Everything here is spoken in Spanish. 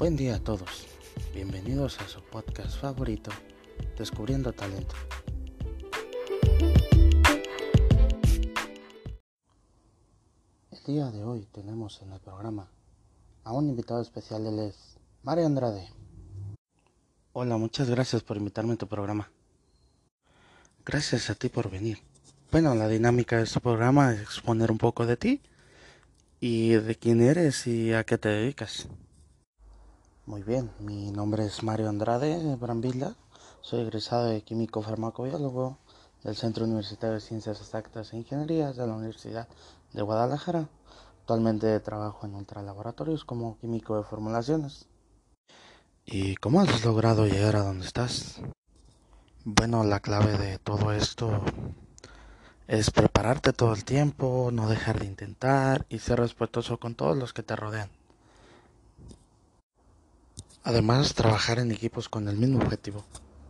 Buen día a todos. Bienvenidos a su podcast favorito, Descubriendo Talento. El día de hoy tenemos en el programa a un invitado especial, él es Mario Andrade. Hola, muchas gracias por invitarme a tu programa. Gracias a ti por venir. Bueno, la dinámica de este programa es exponer un poco de ti y de quién eres y a qué te dedicas. Muy bien, mi nombre es Mario Andrade Brambila, soy egresado de químico farmacobiólogo del Centro Universitario de Ciencias Exactas e Ingenierías de la Universidad de Guadalajara. Actualmente trabajo en ultralaboratorios como químico de formulaciones. ¿Y cómo has logrado llegar a donde estás? Bueno, la clave de todo esto es prepararte todo el tiempo, no dejar de intentar y ser respetuoso con todos los que te rodean. Además, trabajar en equipos con el mismo objetivo.